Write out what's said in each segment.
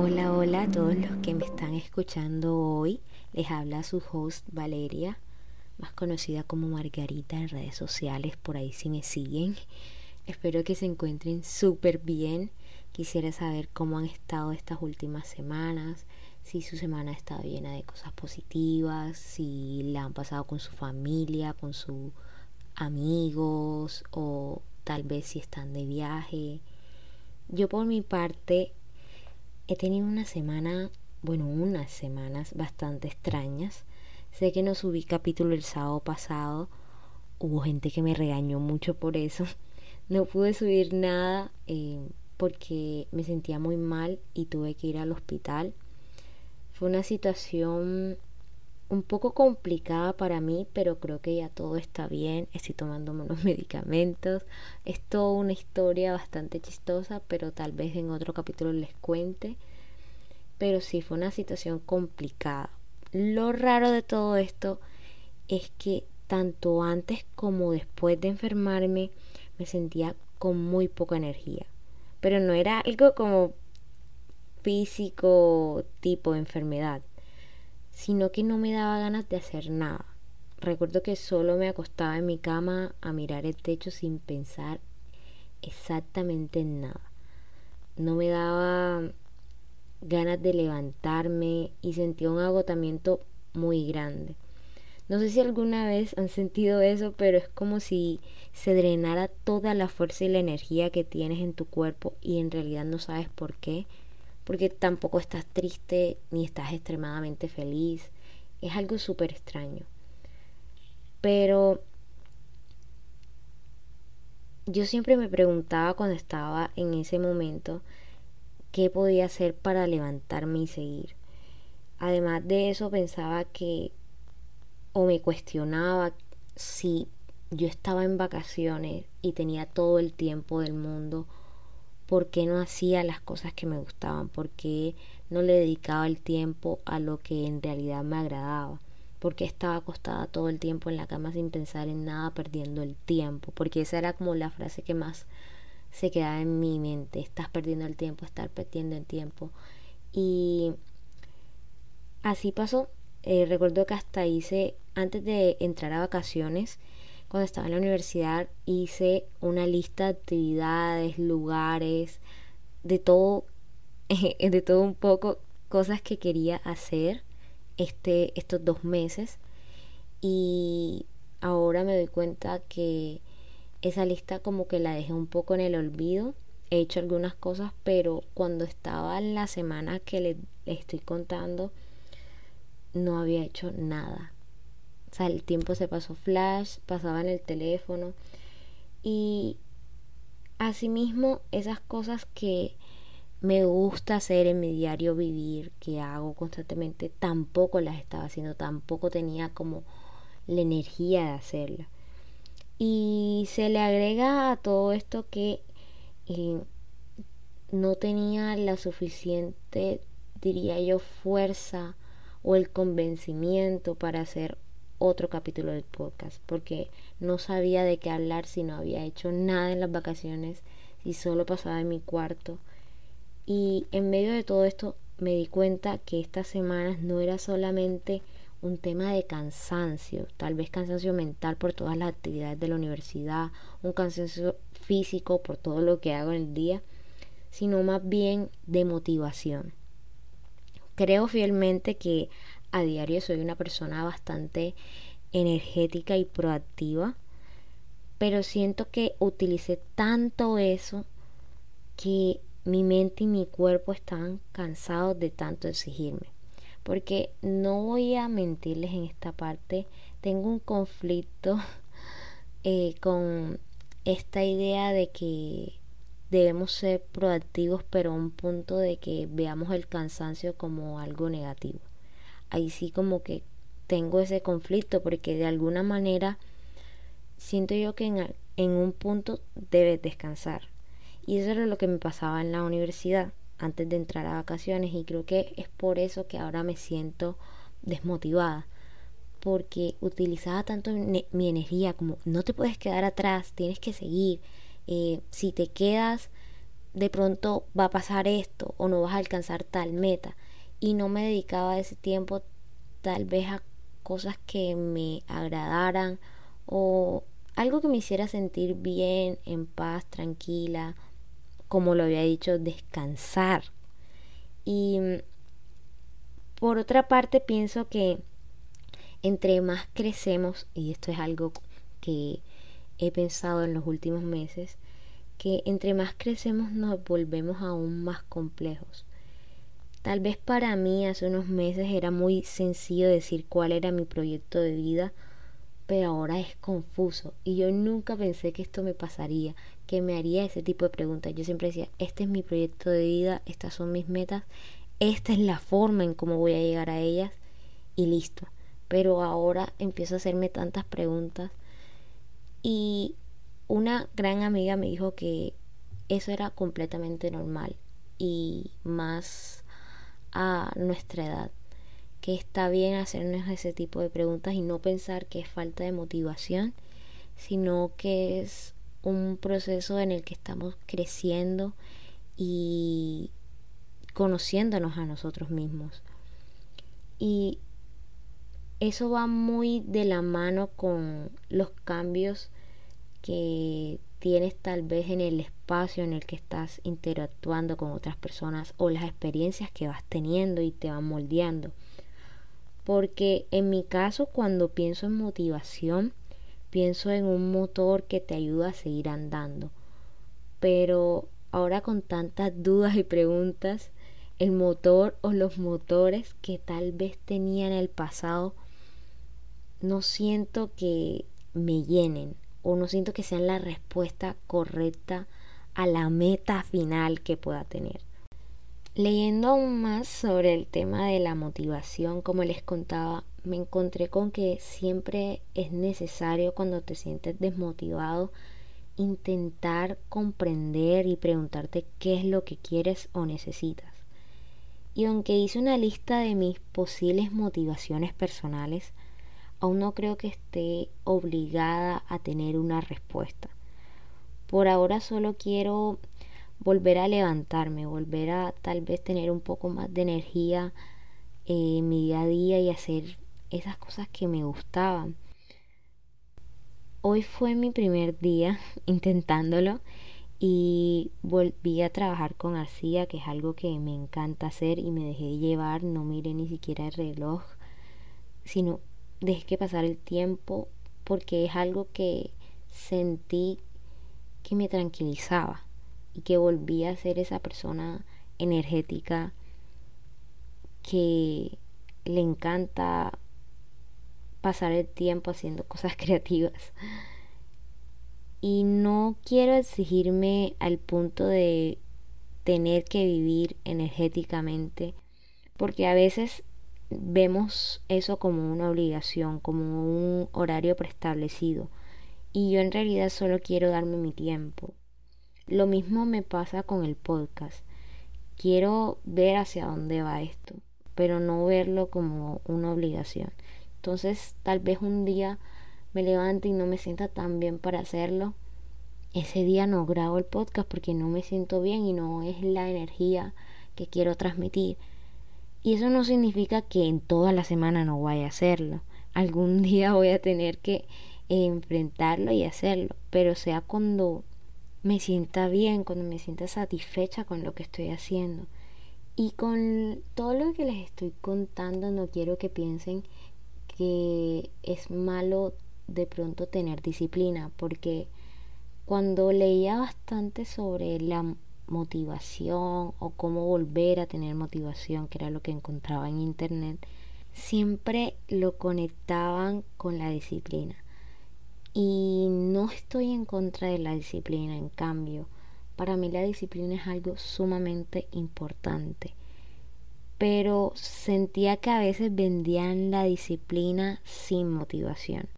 Hola, hola a todos los que me están escuchando hoy. Les habla su host Valeria, más conocida como Margarita en redes sociales, por ahí si me siguen. Espero que se encuentren súper bien. Quisiera saber cómo han estado estas últimas semanas, si su semana ha estado llena de cosas positivas, si la han pasado con su familia, con sus amigos o tal vez si están de viaje. Yo por mi parte He tenido una semana, bueno, unas semanas bastante extrañas. Sé que no subí capítulo el sábado pasado. Hubo gente que me regañó mucho por eso. No pude subir nada eh, porque me sentía muy mal y tuve que ir al hospital. Fue una situación un poco complicada para mí, pero creo que ya todo está bien. Estoy tomando unos medicamentos. Es toda una historia bastante chistosa, pero tal vez en otro capítulo les cuente. Pero sí fue una situación complicada. Lo raro de todo esto es que tanto antes como después de enfermarme me sentía con muy poca energía. Pero no era algo como físico tipo enfermedad sino que no me daba ganas de hacer nada. Recuerdo que solo me acostaba en mi cama a mirar el techo sin pensar exactamente en nada. No me daba ganas de levantarme y sentía un agotamiento muy grande. No sé si alguna vez han sentido eso, pero es como si se drenara toda la fuerza y la energía que tienes en tu cuerpo y en realidad no sabes por qué porque tampoco estás triste ni estás extremadamente feliz. Es algo súper extraño. Pero yo siempre me preguntaba cuando estaba en ese momento qué podía hacer para levantarme y seguir. Además de eso pensaba que o me cuestionaba si yo estaba en vacaciones y tenía todo el tiempo del mundo por qué no hacía las cosas que me gustaban, por qué no le dedicaba el tiempo a lo que en realidad me agradaba, por qué estaba acostada todo el tiempo en la cama sin pensar en nada, perdiendo el tiempo, porque esa era como la frase que más se quedaba en mi mente, estás perdiendo el tiempo, estás perdiendo el tiempo. Y así pasó. Eh, recuerdo que hasta hice, antes de entrar a vacaciones, cuando estaba en la universidad hice una lista de actividades, lugares, de todo, de todo un poco, cosas que quería hacer este, estos dos meses. Y ahora me doy cuenta que esa lista como que la dejé un poco en el olvido. He hecho algunas cosas, pero cuando estaba en la semana que le estoy contando, no había hecho nada. O sea, el tiempo se pasó flash, pasaba en el teléfono. Y asimismo, esas cosas que me gusta hacer en mi diario vivir, que hago constantemente, tampoco las estaba haciendo, tampoco tenía como la energía de hacerlas. Y se le agrega a todo esto que eh, no tenía la suficiente, diría yo, fuerza o el convencimiento para hacer otro capítulo del podcast porque no sabía de qué hablar si no había hecho nada en las vacaciones y solo pasaba en mi cuarto y en medio de todo esto me di cuenta que estas semanas no era solamente un tema de cansancio, tal vez cansancio mental por todas las actividades de la universidad, un cansancio físico por todo lo que hago en el día, sino más bien de motivación. Creo fielmente que a diario soy una persona bastante energética y proactiva, pero siento que utilicé tanto eso que mi mente y mi cuerpo están cansados de tanto exigirme. Porque no voy a mentirles en esta parte, tengo un conflicto eh, con esta idea de que debemos ser proactivos, pero a un punto de que veamos el cansancio como algo negativo ahí sí como que tengo ese conflicto porque de alguna manera siento yo que en, un punto debes descansar. Y eso era lo que me pasaba en la universidad antes de entrar a vacaciones y creo que es por eso que ahora me siento desmotivada porque utilizaba tanto mi energía como no te puedes quedar atrás, tienes que seguir. Eh, si te quedas, de pronto va a pasar esto o no vas a alcanzar tal meta y no me dedicaba ese tiempo tal vez a cosas que me agradaran o algo que me hiciera sentir bien, en paz, tranquila, como lo había dicho, descansar. Y por otra parte pienso que entre más crecemos, y esto es algo que he pensado en los últimos meses, que entre más crecemos nos volvemos aún más complejos. Tal vez para mí hace unos meses era muy sencillo decir cuál era mi proyecto de vida, pero ahora es confuso y yo nunca pensé que esto me pasaría, que me haría ese tipo de preguntas. Yo siempre decía, este es mi proyecto de vida, estas son mis metas, esta es la forma en cómo voy a llegar a ellas y listo. Pero ahora empiezo a hacerme tantas preguntas y una gran amiga me dijo que eso era completamente normal y más a nuestra edad que está bien hacernos ese tipo de preguntas y no pensar que es falta de motivación, sino que es un proceso en el que estamos creciendo y conociéndonos a nosotros mismos. Y eso va muy de la mano con los cambios que tienes tal vez en el espacio en el que estás interactuando con otras personas o las experiencias que vas teniendo y te van moldeando. Porque en mi caso cuando pienso en motivación, pienso en un motor que te ayuda a seguir andando. Pero ahora con tantas dudas y preguntas, el motor o los motores que tal vez tenía en el pasado, no siento que me llenen o no siento que sean la respuesta correcta a la meta final que pueda tener. Leyendo aún más sobre el tema de la motivación, como les contaba, me encontré con que siempre es necesario cuando te sientes desmotivado intentar comprender y preguntarte qué es lo que quieres o necesitas. Y aunque hice una lista de mis posibles motivaciones personales, aún no creo que esté obligada a tener una respuesta. Por ahora solo quiero volver a levantarme, volver a tal vez tener un poco más de energía en mi día a día y hacer esas cosas que me gustaban. Hoy fue mi primer día intentándolo y volví a trabajar con arcilla, que es algo que me encanta hacer y me dejé llevar, no miré ni siquiera el reloj, sino dejé que pasar el tiempo porque es algo que sentí que me tranquilizaba y que volví a ser esa persona energética que le encanta pasar el tiempo haciendo cosas creativas. Y no quiero exigirme al punto de tener que vivir energéticamente, porque a veces vemos eso como una obligación, como un horario preestablecido. Y yo en realidad solo quiero darme mi tiempo. Lo mismo me pasa con el podcast. Quiero ver hacia dónde va esto, pero no verlo como una obligación. Entonces tal vez un día me levante y no me sienta tan bien para hacerlo. Ese día no grabo el podcast porque no me siento bien y no es la energía que quiero transmitir. Y eso no significa que en toda la semana no vaya a hacerlo. Algún día voy a tener que enfrentarlo y hacerlo, pero sea cuando me sienta bien, cuando me sienta satisfecha con lo que estoy haciendo. Y con todo lo que les estoy contando, no quiero que piensen que es malo de pronto tener disciplina, porque cuando leía bastante sobre la motivación o cómo volver a tener motivación, que era lo que encontraba en internet, siempre lo conectaban con la disciplina. Y no estoy en contra de la disciplina, en cambio, para mí la disciplina es algo sumamente importante. Pero sentía que a veces vendían la disciplina sin motivación.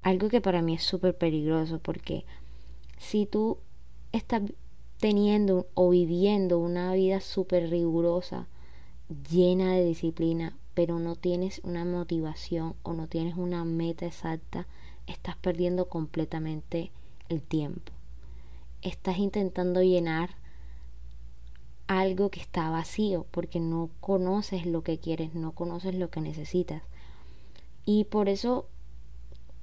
Algo que para mí es súper peligroso porque si tú estás teniendo o viviendo una vida súper rigurosa, llena de disciplina, pero no tienes una motivación o no tienes una meta exacta, estás perdiendo completamente el tiempo. Estás intentando llenar algo que está vacío porque no conoces lo que quieres, no conoces lo que necesitas. Y por eso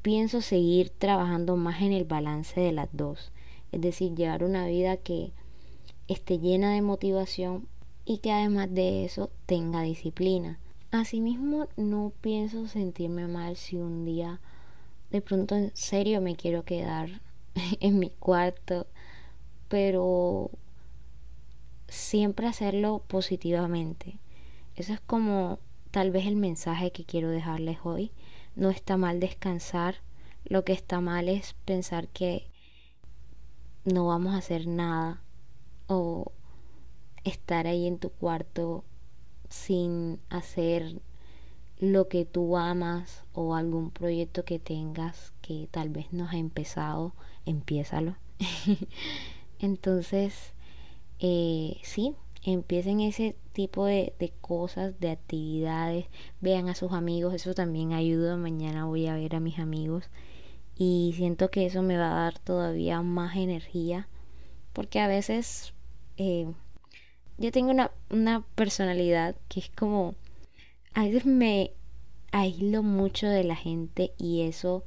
pienso seguir trabajando más en el balance de las dos. Es decir, llevar una vida que esté llena de motivación y que además de eso tenga disciplina. Asimismo, no pienso sentirme mal si un día de pronto en serio me quiero quedar en mi cuarto, pero siempre hacerlo positivamente. Eso es como tal vez el mensaje que quiero dejarles hoy. No está mal descansar, lo que está mal es pensar que no vamos a hacer nada o estar ahí en tu cuarto sin hacer lo que tú amas o algún proyecto que tengas que tal vez no has empezado, empiézalo. Entonces, eh, sí, empiecen ese tipo de, de, cosas, de actividades, vean a sus amigos, eso también ayuda. Mañana voy a ver a mis amigos y siento que eso me va a dar todavía más energía porque a veces eh, yo tengo una, una personalidad que es como a veces me aíslo mucho de la gente y eso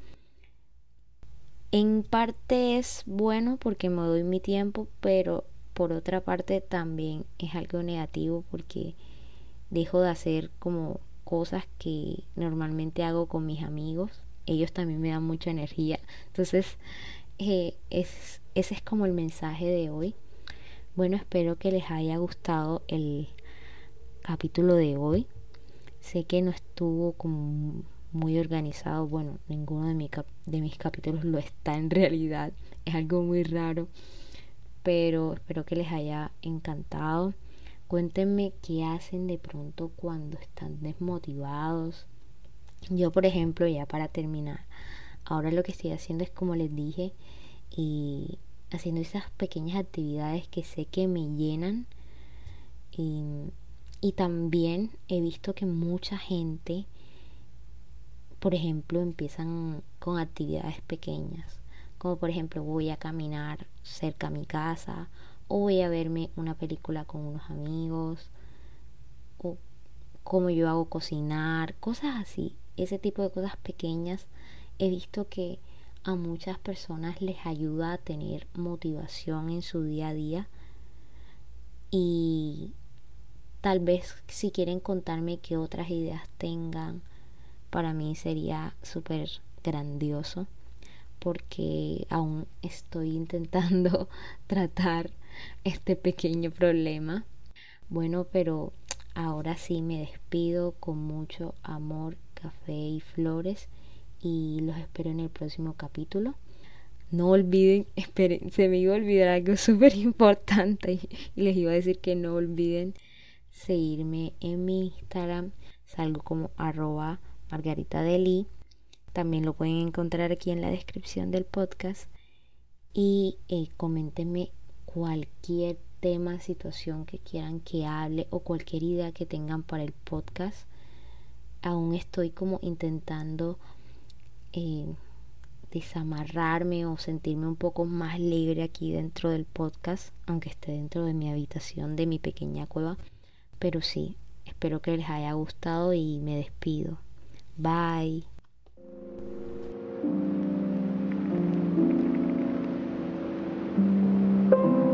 en parte es bueno porque me doy mi tiempo, pero por otra parte también es algo negativo porque dejo de hacer como cosas que normalmente hago con mis amigos. Ellos también me dan mucha energía. Entonces, eh, es, ese es como el mensaje de hoy. Bueno, espero que les haya gustado el capítulo de hoy. Sé que no estuvo como muy organizado. Bueno, ninguno de, de mis capítulos lo está en realidad. Es algo muy raro. Pero espero que les haya encantado. Cuéntenme qué hacen de pronto cuando están desmotivados. Yo, por ejemplo, ya para terminar, ahora lo que estoy haciendo es como les dije y haciendo esas pequeñas actividades que sé que me llenan. Y, y también he visto que mucha gente, por ejemplo, empiezan con actividades pequeñas, como por ejemplo voy a caminar cerca a mi casa o voy a verme una película con unos amigos o como yo hago cocinar, cosas así, ese tipo de cosas pequeñas he visto que a muchas personas les ayuda a tener motivación en su día a día. Y tal vez si quieren contarme qué otras ideas tengan para mí sería súper grandioso porque aún estoy intentando tratar este pequeño problema. Bueno pero ahora sí me despido con mucho amor café y flores y los espero en el próximo capítulo. No olviden, esperen, se me iba a olvidar algo súper importante y, les iba a decir que no olviden seguirme en mi Instagram, salgo como arroba margarita deli. También lo pueden encontrar aquí en la descripción del podcast. Y eh, coméntenme cualquier tema, situación que quieran que hable o cualquier idea que tengan para el podcast. Aún estoy como intentando eh, desamarrarme o sentirme un poco más libre aquí dentro del podcast, aunque esté dentro de mi habitación, de mi pequeña cueva. Pero sí, espero que les haya gustado y me despido. Bye.